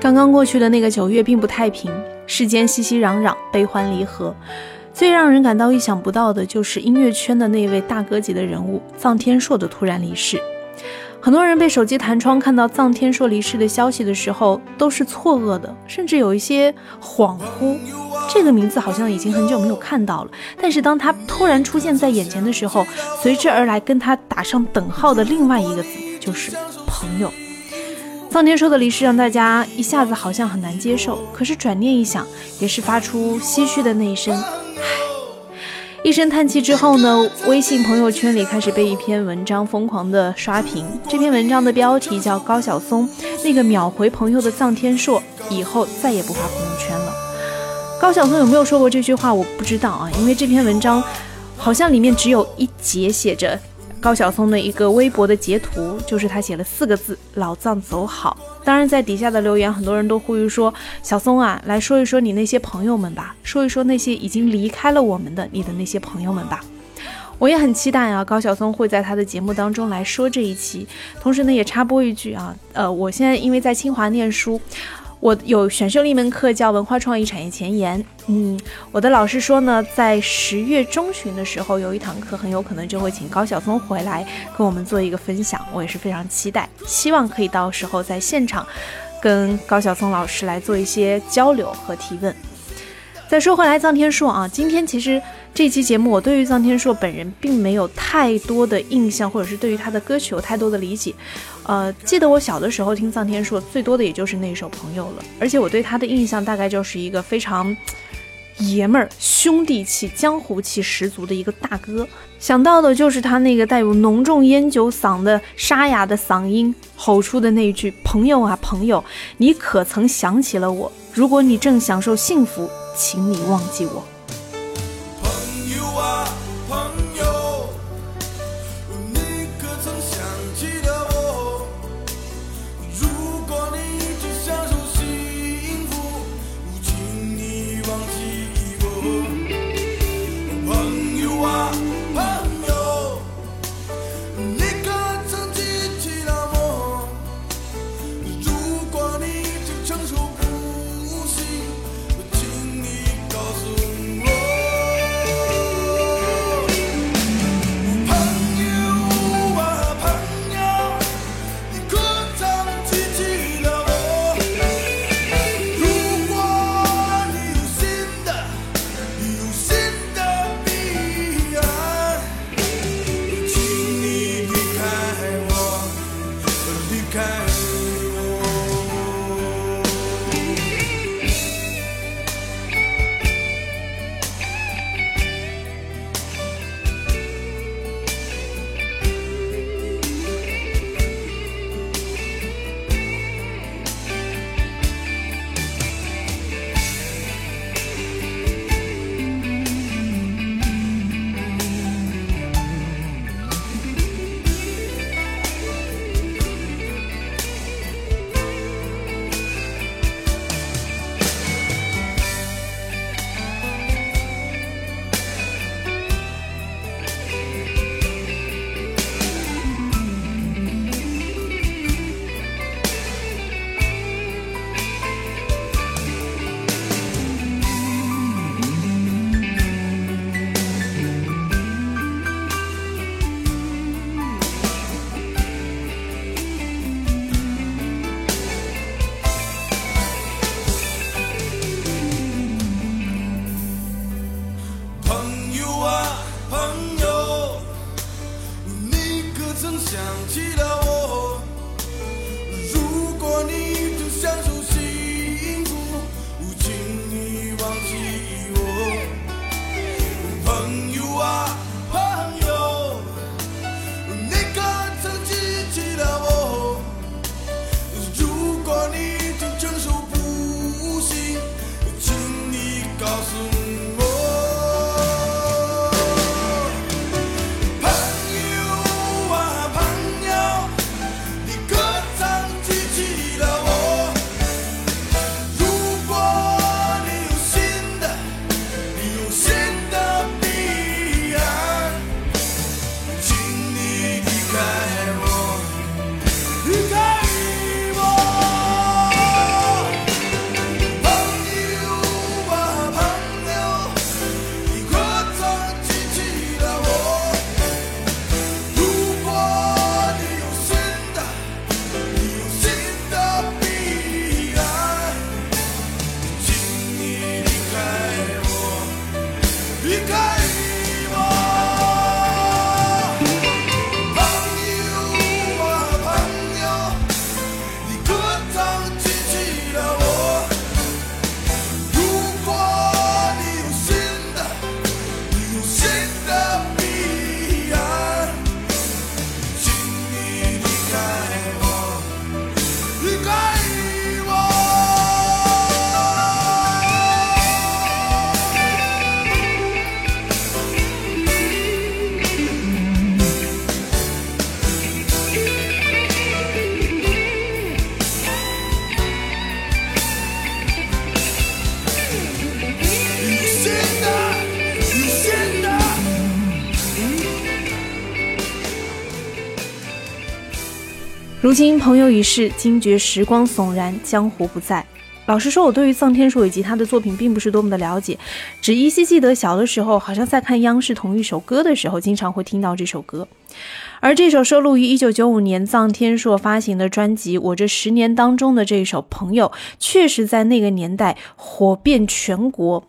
刚刚过去的那个九月并不太平，世间熙熙攘攘，悲欢离合。最让人感到意想不到的就是音乐圈的那位大哥级的人物臧天朔的突然离世。很多人被手机弹窗看到臧天朔离世的消息的时候，都是错愕的，甚至有一些恍惚。这个名字好像已经很久没有看到了，但是当他突然出现在眼前的时候，随之而来跟他打上等号的另外一个字就是朋友。臧天朔的离世让大家一下子好像很难接受，可是转念一想，也是发出唏嘘的那一声。唉一声叹气之后呢，微信朋友圈里开始被一篇文章疯狂的刷屏。这篇文章的标题叫《高晓松那个秒回朋友的臧天朔以后再也不发朋友圈了》。高晓松有没有说过这句话？我不知道啊，因为这篇文章好像里面只有一节写着。高晓松的一个微博的截图，就是他写了四个字“老藏走好”。当然，在底下的留言，很多人都呼吁说：“小松啊，来说一说你那些朋友们吧，说一说那些已经离开了我们的你的那些朋友们吧。”我也很期待啊，高晓松会在他的节目当中来说这一期。同时呢，也插播一句啊，呃，我现在因为在清华念书。我有选修了一门课叫文化创意产业前沿。嗯，我的老师说呢，在十月中旬的时候有一堂课，很有可能就会请高晓松回来跟我们做一个分享。我也是非常期待，希望可以到时候在现场跟高晓松老师来做一些交流和提问。再说回来，臧天朔啊，今天其实。这期节目，我对于臧天朔本人并没有太多的印象，或者是对于他的歌曲有太多的理解。呃，记得我小的时候听臧天朔，最多的也就是那首《朋友》了。而且我对他的印象大概就是一个非常爷们儿、兄弟气、江湖气十足的一个大哥。想到的就是他那个带有浓重烟酒嗓的沙哑的嗓音，吼出的那一句“朋友啊朋友，你可曾想起了我？如果你正享受幸福，请你忘记我。”如今朋友已逝，惊觉时光悚然，江湖不在。老实说，我对于臧天朔以及他的作品并不是多么的了解，只依稀记得小的时候，好像在看央视同一首歌的时候，经常会听到这首歌。而这首收录于1995年臧天朔发行的专辑《我这十年》当中的这一首《朋友》，确实在那个年代火遍全国。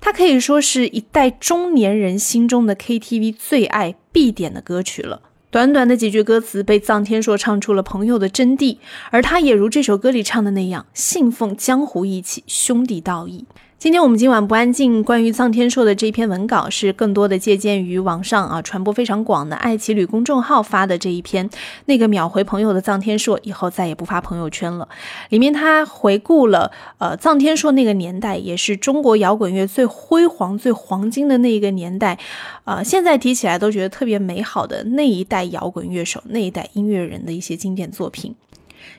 它可以说是一代中年人心中的 KTV 最爱必点的歌曲了。短短的几句歌词，被臧天朔唱出了朋友的真谛，而他也如这首歌里唱的那样，信奉江湖义气、兄弟道义。今天我们今晚不安静。关于臧天朔的这篇文稿，是更多的借鉴于网上啊传播非常广的爱奇旅公众号发的这一篇。那个秒回朋友的臧天朔以后再也不发朋友圈了。里面他回顾了呃臧天朔那个年代，也是中国摇滚乐最辉煌、最黄金的那一个年代，呃，现在提起来都觉得特别美好的那一代摇滚乐手、那一代音乐人的一些经典作品。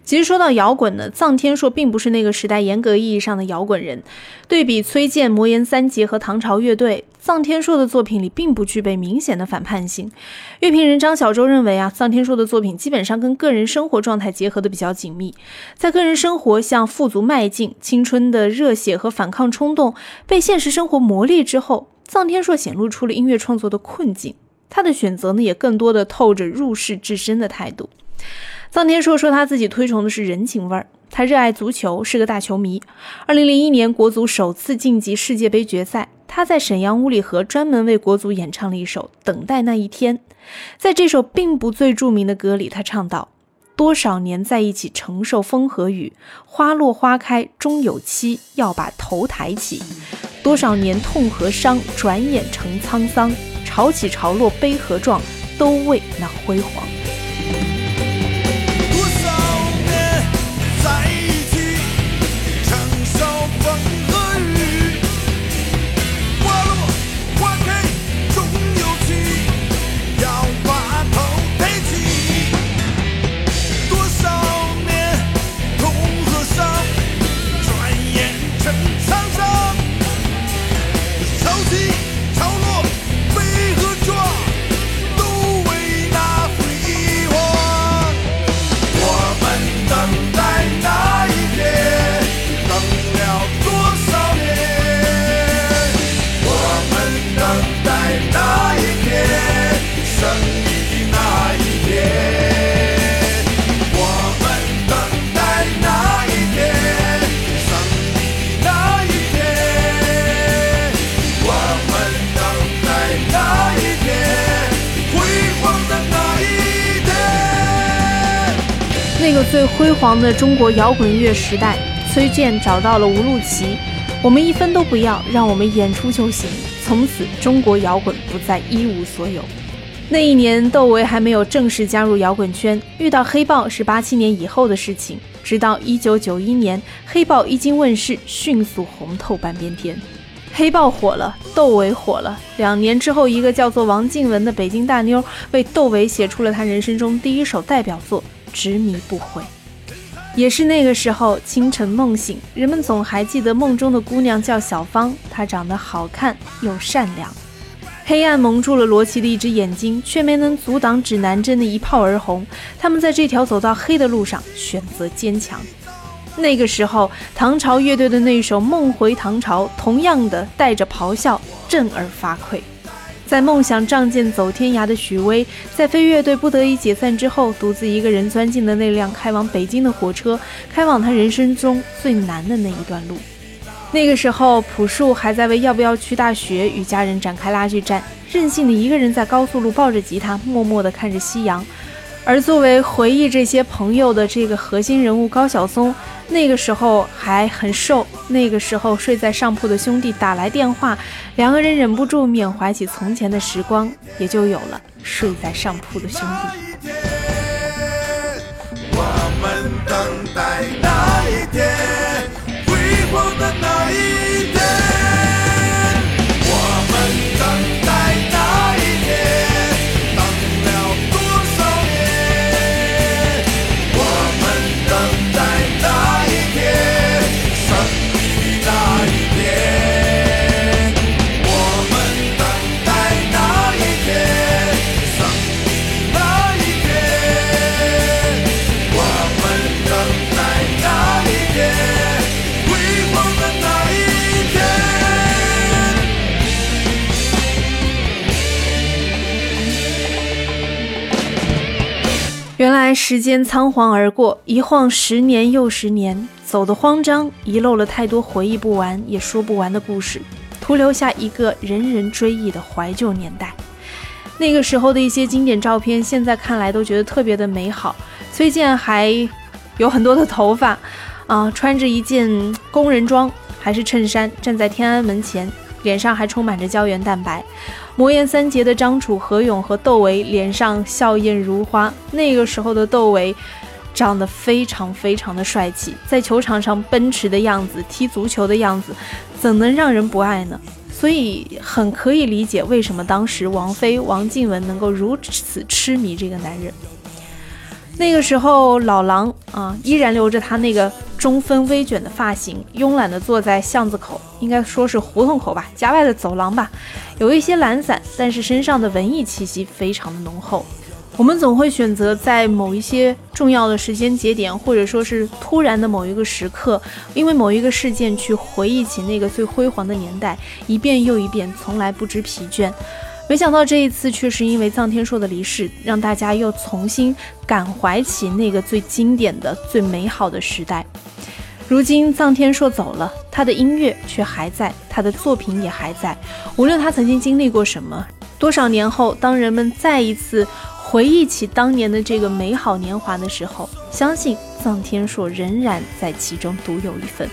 其实说到摇滚呢，臧天朔并不是那个时代严格意义上的摇滚人。对比崔健、魔岩三杰和唐朝乐队，臧天朔的作品里并不具备明显的反叛性。乐评人张小舟认为啊，臧天朔的作品基本上跟个人生活状态结合的比较紧密。在个人生活向富足迈进、青春的热血和反抗冲动被现实生活磨砺之后，臧天朔显露出了音乐创作的困境。他的选择呢，也更多的透着入世至深的态度。臧天朔说他自己推崇的是人情味儿，他热爱足球，是个大球迷。二零零一年国足首次晋级世界杯决赛，他在沈阳五里河专门为国足演唱了一首《等待那一天》。在这首并不最著名的歌里，他唱道：“多少年在一起承受风和雨，花落花开终有期，要把头抬起。多少年痛和伤，转眼成沧桑。潮起潮落悲和壮，都为那辉煌。”个最辉煌的中国摇滚乐时代，崔健找到了吴露琪，我们一分都不要，让我们演出就行。从此，中国摇滚不再一无所有。那一年，窦唯还没有正式加入摇滚圈，遇到黑豹是八七年以后的事情。直到一九九一年，黑豹一经问世，迅速红透半边天。黑豹火了，窦唯火了。两年之后，一个叫做王静雯的北京大妞为窦唯写出了他人生中第一首代表作。执迷不悔，也是那个时候，清晨梦醒，人们总还记得梦中的姑娘叫小芳，她长得好看又善良。黑暗蒙住了罗琦的一只眼睛，却没能阻挡指南针的一炮而红。他们在这条走到黑的路上选择坚强。那个时候，唐朝乐队的那首《梦回唐朝》，同样的带着咆哮，震耳发聩。在梦想仗剑走天涯的许巍，在飞乐队不得已解散之后，独自一个人钻进了那辆开往北京的火车，开往他人生中最难的那一段路。那个时候，朴树还在为要不要去大学与家人展开拉锯战，任性的一个人在高速路抱着吉他，默默地看着夕阳。而作为回忆这些朋友的这个核心人物高晓松，那个时候还很瘦。那个时候睡在上铺的兄弟打来电话，两个人忍不住缅怀起从前的时光，也就有了睡在上铺的兄弟。时间仓皇而过，一晃十年又十年，走得慌张，遗漏了太多回忆不完也说不完的故事，徒留下一个人人追忆的怀旧年代。那个时候的一些经典照片，现在看来都觉得特别的美好。崔健还有很多的头发，啊，穿着一件工人装还是衬衫，站在天安门前，脸上还充满着胶原蛋白。魔岩三杰的张楚、何勇和窦唯脸上笑靥如花。那个时候的窦唯长得非常非常的帅气，在球场上奔驰的样子、踢足球的样子，怎能让人不爱呢？所以很可以理解为什么当时王菲、王靖雯能够如此痴迷这个男人。那个时候，老狼啊，依然留着他那个中分微卷的发型，慵懒地坐在巷子口，应该说是胡同口吧，家外的走廊吧，有一些懒散，但是身上的文艺气息非常的浓厚。我们总会选择在某一些重要的时间节点，或者说是突然的某一个时刻，因为某一个事件去回忆起那个最辉煌的年代，一遍又一遍，从来不知疲倦。没想到这一次却是因为臧天朔的离世，让大家又重新感怀起那个最经典的、最美好的时代。如今臧天朔走了，他的音乐却还在，他的作品也还在。无论他曾经经历过什么，多少年后，当人们再一次回忆起当年的这个美好年华的时候，相信臧天朔仍然在其中独有一份。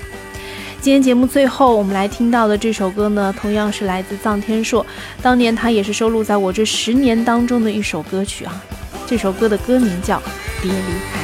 今天节目最后，我们来听到的这首歌呢，同样是来自臧天朔。当年他也是收录在我这十年当中的一首歌曲啊。这首歌的歌名叫《别离开》。